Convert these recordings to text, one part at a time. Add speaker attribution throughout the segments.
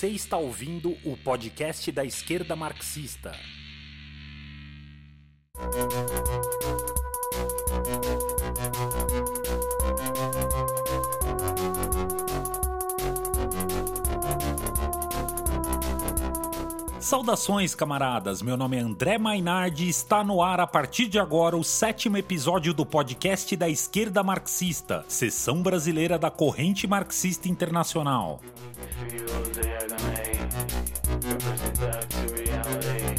Speaker 1: Você está ouvindo o podcast da esquerda marxista. Saudações, camaradas! Meu nome é André Mainardi e está no ar a partir de agora o sétimo episódio do podcast da Esquerda Marxista, seção brasileira da Corrente Marxista Internacional. through the agony, repressing back to reality.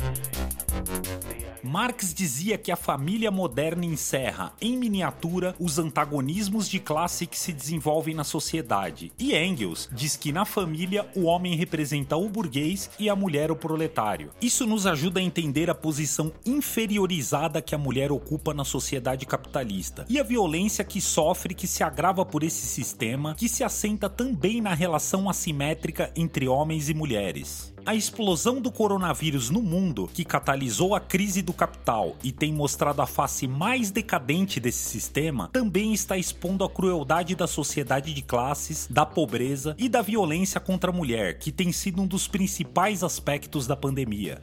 Speaker 1: The Marx dizia que a família moderna encerra, em miniatura, os antagonismos de classe que se desenvolvem na sociedade. E Engels diz que na família o homem representa o burguês e a mulher o proletário. Isso nos ajuda a entender a posição inferiorizada que a mulher ocupa na sociedade capitalista e a violência que sofre que se agrava por esse sistema que se assenta também na relação assimétrica entre homens e mulheres. A explosão do coronavírus no mundo, que catalisou a crise do capital e tem mostrado a face mais decadente desse sistema, também está expondo a crueldade da sociedade de classes, da pobreza e da violência contra a mulher, que tem sido um dos principais aspectos da pandemia.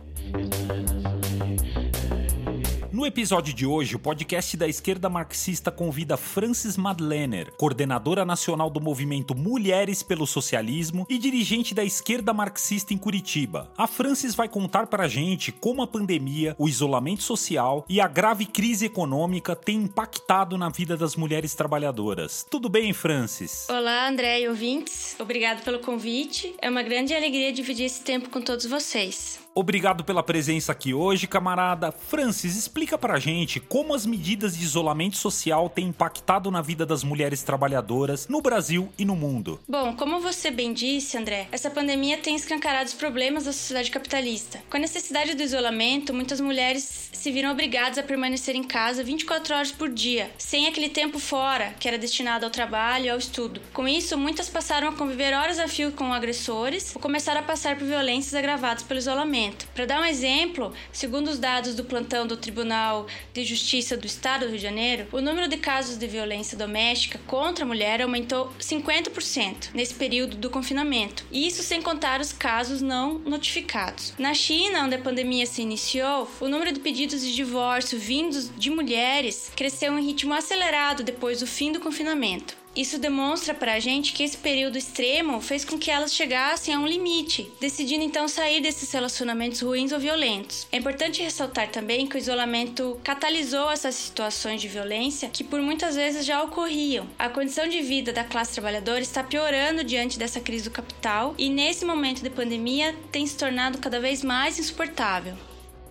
Speaker 1: No episódio de hoje, o podcast da esquerda marxista convida Francis Madlener, coordenadora nacional do movimento Mulheres pelo Socialismo e dirigente da esquerda marxista em Curitiba. A Francis vai contar pra gente como a pandemia, o isolamento social e a grave crise econômica têm impactado na vida das mulheres trabalhadoras. Tudo bem, Francis?
Speaker 2: Olá, André e ouvintes. Obrigado pelo convite. É uma grande alegria dividir esse tempo com todos vocês.
Speaker 1: Obrigado pela presença aqui hoje, camarada. Francis, explica pra gente como as medidas de isolamento social têm impactado na vida das mulheres trabalhadoras no Brasil e no mundo.
Speaker 2: Bom, como você bem disse, André, essa pandemia tem escancarado os problemas da sociedade capitalista. Com a necessidade do isolamento, muitas mulheres se viram obrigadas a permanecer em casa 24 horas por dia, sem aquele tempo fora que era destinado ao trabalho e ao estudo. Com isso, muitas passaram a conviver horas a fio com agressores ou começaram a passar por violências agravadas pelo isolamento. Para dar um exemplo, segundo os dados do plantão do Tribunal de Justiça do Estado do Rio de Janeiro, o número de casos de violência doméstica contra a mulher aumentou 50% nesse período do confinamento. E isso sem contar os casos não notificados. Na China, onde a pandemia se iniciou, o número de pedidos de divórcio vindos de mulheres cresceu em ritmo acelerado depois do fim do confinamento. Isso demonstra pra gente que esse período extremo fez com que elas chegassem a um limite, decidindo então sair desses relacionamentos ruins ou violentos. É importante ressaltar também que o isolamento catalisou essas situações de violência que por muitas vezes já ocorriam. A condição de vida da classe trabalhadora está piorando diante dessa crise do capital e nesse momento de pandemia tem se tornado cada vez mais insuportável.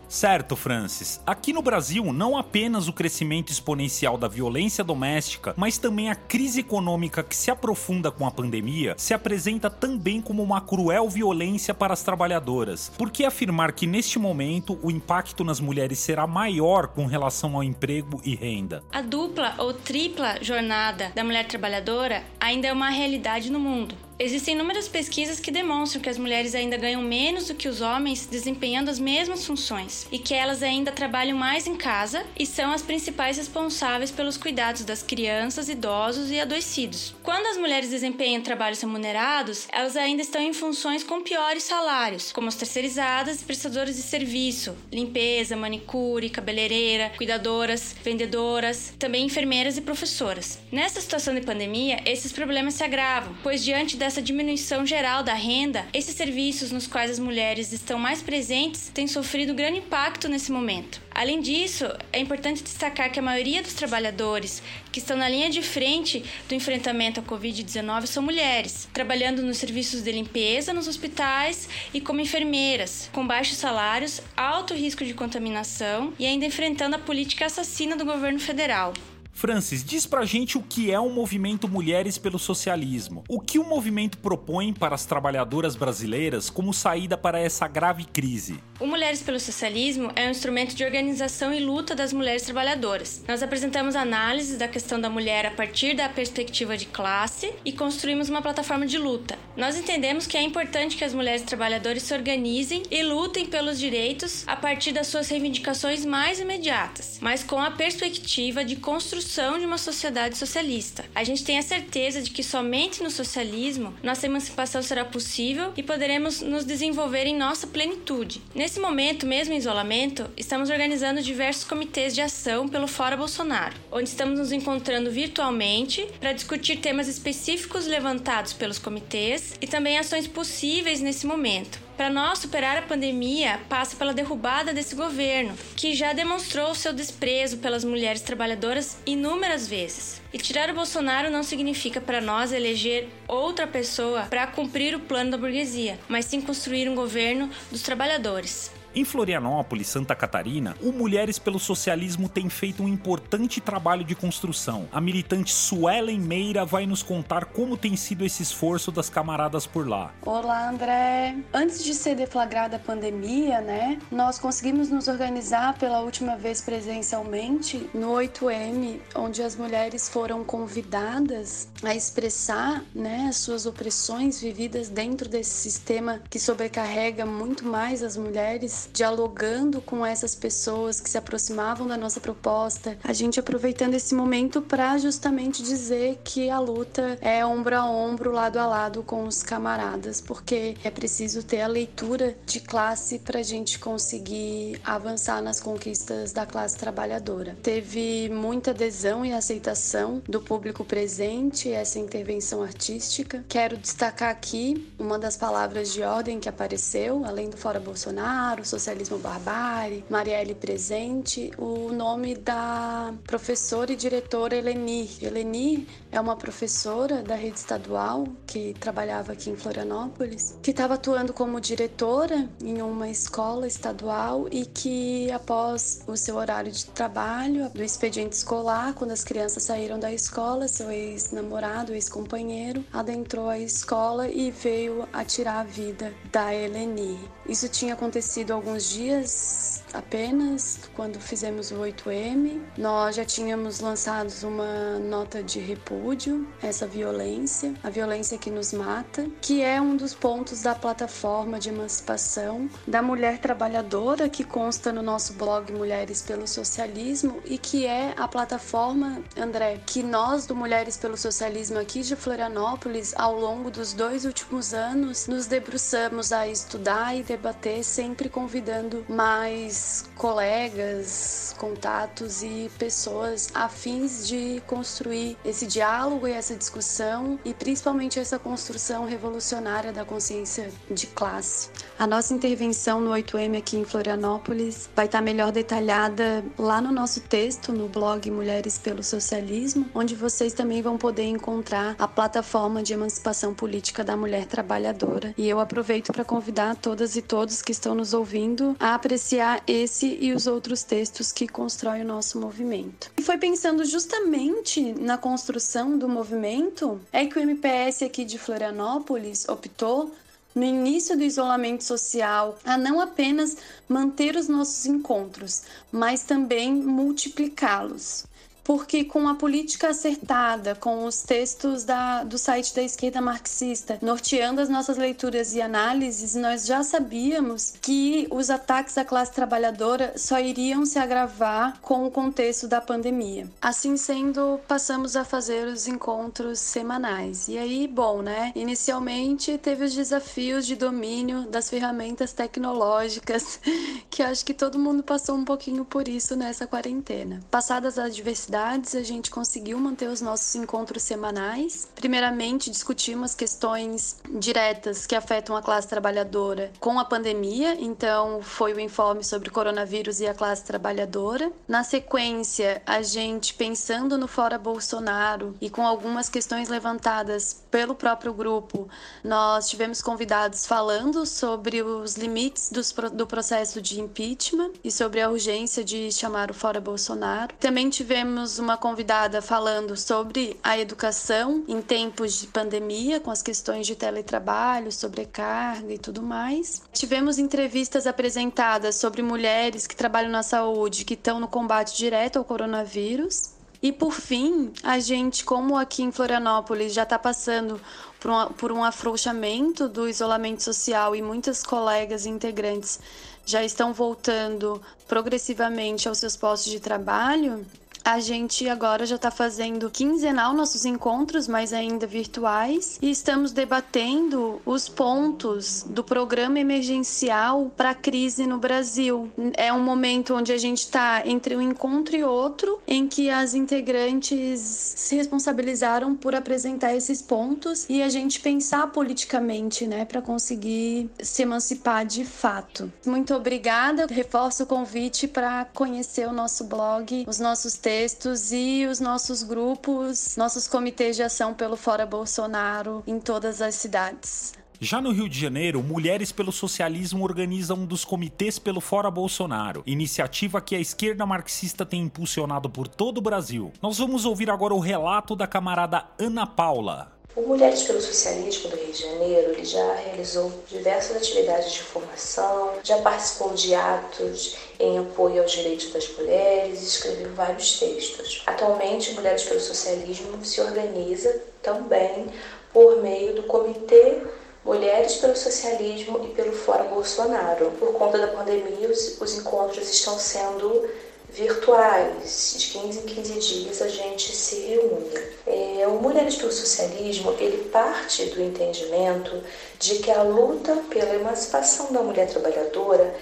Speaker 1: Certo, Francis. Aqui no Brasil, não apenas o crescimento exponencial da violência doméstica, mas também a crise econômica que se aprofunda com a pandemia se apresenta também como uma cruel violência para as trabalhadoras. Por que afirmar que neste momento o impacto nas mulheres será maior com relação ao emprego e renda?
Speaker 2: A dupla ou tripla jornada da mulher trabalhadora ainda é uma realidade no mundo. Existem inúmeras pesquisas que demonstram que as mulheres ainda ganham menos do que os homens desempenhando as mesmas funções e que elas ainda trabalham mais em casa e são as principais responsáveis pelos cuidados das crianças, idosos e adoecidos. Quando as mulheres desempenham trabalhos remunerados, elas ainda estão em funções com piores salários, como as terceirizadas e prestadoras de serviço, limpeza, manicure, cabeleireira, cuidadoras, vendedoras, também enfermeiras e professoras. Nessa situação de pandemia, esses problemas se agravam, pois diante da dessa diminuição geral da renda, esses serviços nos quais as mulheres estão mais presentes têm sofrido grande impacto nesse momento. Além disso, é importante destacar que a maioria dos trabalhadores que estão na linha de frente do enfrentamento à Covid-19 são mulheres, trabalhando nos serviços de limpeza nos hospitais e como enfermeiras, com baixos salários, alto risco de contaminação e ainda enfrentando a política assassina do governo federal.
Speaker 1: Francis, diz pra gente o que é o movimento Mulheres pelo Socialismo. O que o movimento propõe para as trabalhadoras brasileiras como saída para essa grave crise?
Speaker 2: O Mulheres pelo Socialismo é um instrumento de organização e luta das mulheres trabalhadoras. Nós apresentamos análises da questão da mulher a partir da perspectiva de classe e construímos uma plataforma de luta. Nós entendemos que é importante que as mulheres trabalhadoras se organizem e lutem pelos direitos a partir das suas reivindicações mais imediatas, mas com a perspectiva de construção de uma sociedade socialista. A gente tem a certeza de que somente no socialismo nossa emancipação será possível e poderemos nos desenvolver em nossa plenitude. Nesse momento, mesmo em isolamento, estamos organizando diversos comitês de ação pelo Fora Bolsonaro, onde estamos nos encontrando virtualmente para discutir temas específicos levantados pelos comitês e também ações possíveis nesse momento. Para nós, superar a pandemia passa pela derrubada desse governo, que já demonstrou seu desprezo pelas mulheres trabalhadoras inúmeras vezes. E tirar o Bolsonaro não significa para nós eleger outra pessoa para cumprir o plano da burguesia, mas sim construir um governo dos trabalhadores.
Speaker 1: Em Florianópolis, Santa Catarina, o Mulheres pelo Socialismo tem feito um importante trabalho de construção. A militante Suelen Meira vai nos contar como tem sido esse esforço das camaradas por lá.
Speaker 3: Olá, André. Antes de ser deflagrada a pandemia, né, nós conseguimos nos organizar pela última vez presencialmente no 8M, onde as mulheres foram convidadas a expressar, né, as suas opressões vividas dentro desse sistema que sobrecarrega muito mais as mulheres dialogando com essas pessoas que se aproximavam da nossa proposta, a gente aproveitando esse momento para justamente dizer que a luta é ombro a ombro, lado a lado com os camaradas, porque é preciso ter a leitura de classe para a gente conseguir avançar nas conquistas da classe trabalhadora. Teve muita adesão e aceitação do público presente essa intervenção artística. Quero destacar aqui uma das palavras de ordem que apareceu, além do Fora Bolsonaro, Socialismo Barbárie, Marielle Presente, o nome da professora e diretora Eleni. Eleni é uma professora da rede estadual que trabalhava aqui em Florianópolis, que estava atuando como diretora em uma escola estadual e que após o seu horário de trabalho, do expediente escolar, quando as crianças saíram da escola, seu ex-namorado, ex-companheiro, adentrou a escola e veio atirar a vida da Eleni. Isso tinha acontecido alguns dias apenas quando fizemos o 8M. Nós já tínhamos lançado uma nota de repúdio a essa violência, a violência que nos mata, que é um dos pontos da plataforma de emancipação da mulher trabalhadora que consta no nosso blog Mulheres pelo Socialismo e que é a plataforma, André, que nós do Mulheres pelo Socialismo aqui de Florianópolis, ao longo dos dois últimos anos, nos debruçamos a estudar e debater, sempre convidando mais colegas, contatos e pessoas afins de construir esse diálogo e essa discussão e principalmente essa construção revolucionária da consciência de classe. A nossa intervenção no 8M aqui em Florianópolis vai estar melhor detalhada lá no nosso texto no blog Mulheres pelo Socialismo, onde vocês também vão poder encontrar a plataforma de emancipação política da mulher trabalhadora. E eu aproveito para convidar todas e todos que estão nos ouvindo a apreciar esse e os outros textos que constroem o nosso movimento. E foi pensando justamente na construção do movimento é que o MPS aqui de Florianópolis optou no início do isolamento social a não apenas manter os nossos encontros, mas também multiplicá-los porque com a política acertada, com os textos da, do site da esquerda marxista, norteando as nossas leituras e análises, nós já sabíamos que os ataques à classe trabalhadora só iriam se agravar com o contexto da pandemia. Assim sendo, passamos a fazer os encontros semanais. E aí, bom, né? Inicialmente teve os desafios de domínio das ferramentas tecnológicas, que acho que todo mundo passou um pouquinho por isso nessa quarentena. Passadas as adversidades, a gente conseguiu manter os nossos encontros semanais. Primeiramente, discutimos questões diretas que afetam a classe trabalhadora com a pandemia, então foi o informe sobre coronavírus e a classe trabalhadora. Na sequência, a gente pensando no fora Bolsonaro e com algumas questões levantadas pelo próprio grupo, nós tivemos convidados falando sobre os limites dos, do processo de impeachment e sobre a urgência de chamar o fora Bolsonaro. Também tivemos tivemos uma convidada falando sobre a educação em tempos de pandemia, com as questões de teletrabalho, sobrecarga e tudo mais. Tivemos entrevistas apresentadas sobre mulheres que trabalham na saúde que estão no combate direto ao coronavírus. E por fim, a gente, como aqui em Florianópolis já está passando por um, por um afrouxamento do isolamento social e muitas colegas e integrantes já estão voltando progressivamente aos seus postos de trabalho, a gente agora já está fazendo quinzenal nossos encontros, mas ainda virtuais, e estamos debatendo os pontos do programa emergencial para a crise no Brasil. É um momento onde a gente está entre um encontro e outro, em que as integrantes se responsabilizaram por apresentar esses pontos e a gente pensar politicamente, né, para conseguir se emancipar de fato. Muito obrigada. Reforço o convite para conhecer o nosso blog, os nossos textos textos e os nossos grupos, nossos comitês de ação pelo Fora Bolsonaro em todas as cidades.
Speaker 1: Já no Rio de Janeiro, Mulheres pelo Socialismo organiza um dos comitês pelo Fora Bolsonaro, iniciativa que a esquerda marxista tem impulsionado por todo o Brasil. Nós vamos ouvir agora o relato da camarada Ana Paula,
Speaker 4: o Mulheres pelo Socialismo do Rio de Janeiro ele já realizou diversas atividades de formação, já participou de atos em apoio aos direitos das mulheres e escreveu vários textos. Atualmente, Mulheres pelo Socialismo se organiza também por meio do Comitê Mulheres pelo Socialismo e pelo Fora Bolsonaro. Por conta da pandemia, os, os encontros estão sendo virtuais, de 15 em 15 dias a gente se reúne. É, o Mulheres pelo Socialismo, ele parte do entendimento de que a luta pela emancipação da mulher trabalhadora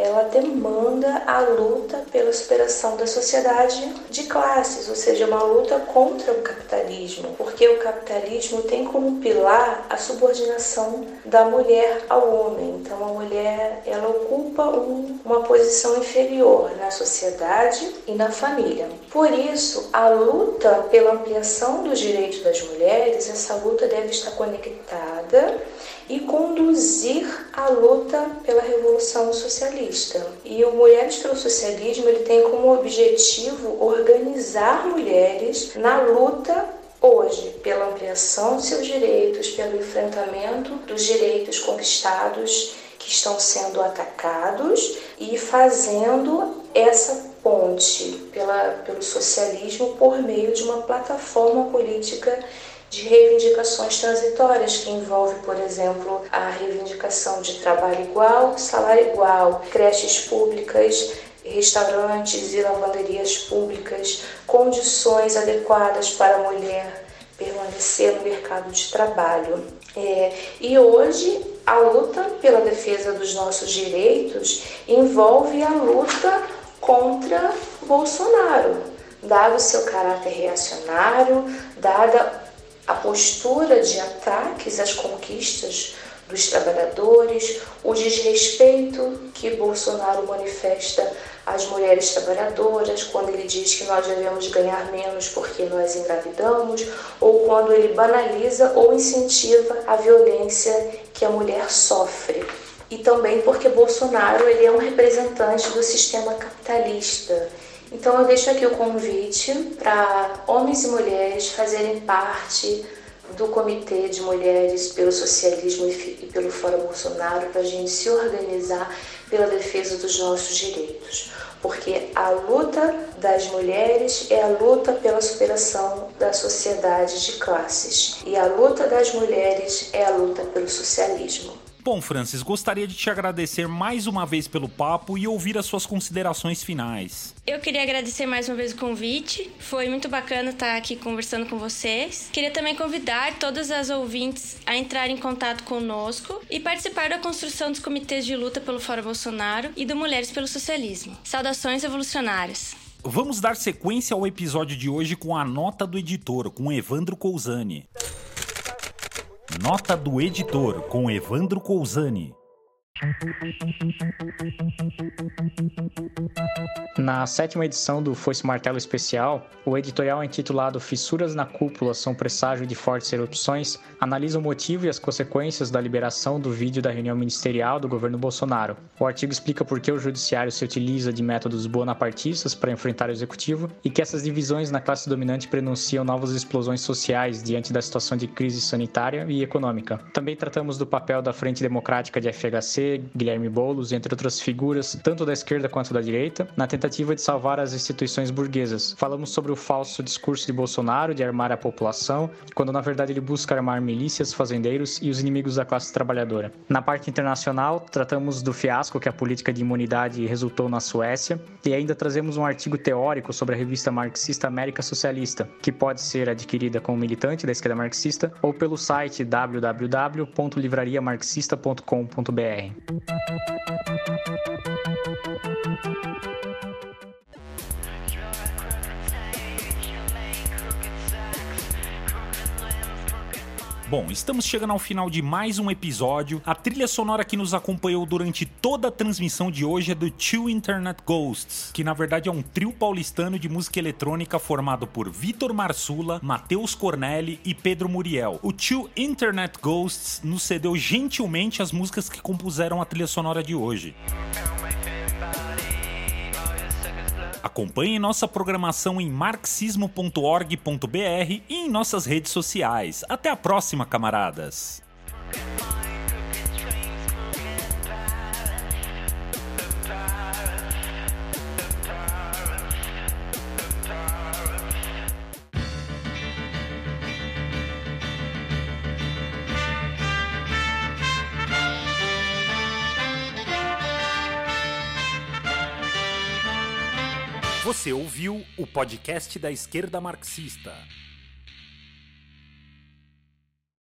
Speaker 4: ela demanda a luta pela superação da sociedade de classes, ou seja, uma luta contra o capitalismo, porque o capitalismo tem como pilar a subordinação da mulher ao homem. Então, a mulher ela ocupa um, uma posição inferior na sociedade e na família. Por isso, a luta pela ampliação dos direitos das mulheres, essa luta deve estar conectada e conduzir a luta pela revolução socialista. E o Mulheres pelo Socialismo ele tem como objetivo organizar mulheres na luta hoje pela ampliação de seus direitos, pelo enfrentamento dos direitos conquistados que estão sendo atacados e fazendo essa ponte pela, pelo socialismo por meio de uma plataforma política de reivindicações transitórias, que envolve, por exemplo, a reivindicação de trabalho igual, salário igual, creches públicas, restaurantes e lavanderias públicas, condições adequadas para a mulher permanecer no mercado de trabalho. É, e hoje a luta pela defesa dos nossos direitos envolve a luta contra Bolsonaro, dado seu caráter reacionário, dada a postura de ataques às conquistas dos trabalhadores, o desrespeito que Bolsonaro manifesta às mulheres trabalhadoras, quando ele diz que nós devemos ganhar menos porque nós engravidamos, ou quando ele banaliza ou incentiva a violência que a mulher sofre. E também porque Bolsonaro ele é um representante do sistema capitalista então eu deixo aqui o convite para homens e mulheres fazerem parte do Comitê de Mulheres pelo Socialismo e pelo Fórum Bolsonaro para a gente se organizar pela defesa dos nossos direitos. Porque a luta das mulheres é a luta pela superação da sociedade de classes e a luta das mulheres é a luta pelo socialismo.
Speaker 1: Bom, Francis, gostaria de te agradecer mais uma vez pelo papo e ouvir as suas considerações finais.
Speaker 2: Eu queria agradecer mais uma vez o convite. Foi muito bacana estar aqui conversando com vocês. Queria também convidar todas as ouvintes a entrar em contato conosco e participar da construção dos comitês de luta pelo Fórum Bolsonaro e do Mulheres pelo Socialismo. Saudações evolucionárias.
Speaker 1: Vamos dar sequência ao episódio de hoje com a nota do editor, com Evandro Cousani. Nota do editor com Evandro Cousani.
Speaker 5: Na sétima edição do Foice Martelo Especial, o editorial intitulado Fissuras na Cúpula são presságio de fortes erupções analisa o motivo e as consequências da liberação do vídeo da reunião ministerial do governo Bolsonaro. O artigo explica por que o judiciário se utiliza de métodos bonapartistas para enfrentar o executivo e que essas divisões na classe dominante prenunciam novas explosões sociais diante da situação de crise sanitária e econômica. Também tratamos do papel da Frente Democrática de FHC Guilherme Boulos, entre outras figuras, tanto da esquerda quanto da direita, na tentativa de salvar as instituições burguesas. Falamos sobre o falso discurso de Bolsonaro de armar a população, quando na verdade ele busca armar milícias, fazendeiros e os inimigos da classe trabalhadora. Na parte internacional, tratamos do fiasco que a política de imunidade resultou na Suécia e ainda trazemos um artigo teórico sobre a revista marxista América Socialista, que pode ser adquirida como militante da esquerda marxista ou pelo site www.livrariamarxista.com.br. Thank you.
Speaker 1: Bom, estamos chegando ao final de mais um episódio. A trilha sonora que nos acompanhou durante toda a transmissão de hoje é do Two Internet Ghosts, que na verdade é um trio paulistano de música eletrônica formado por Vitor Marsula, Matheus Cornelli e Pedro Muriel. O Two Internet Ghosts nos cedeu gentilmente as músicas que compuseram a trilha sonora de hoje. Acompanhe nossa programação em marxismo.org.br e em nossas redes sociais. Até a próxima, camaradas! Você ouviu o podcast da esquerda marxista.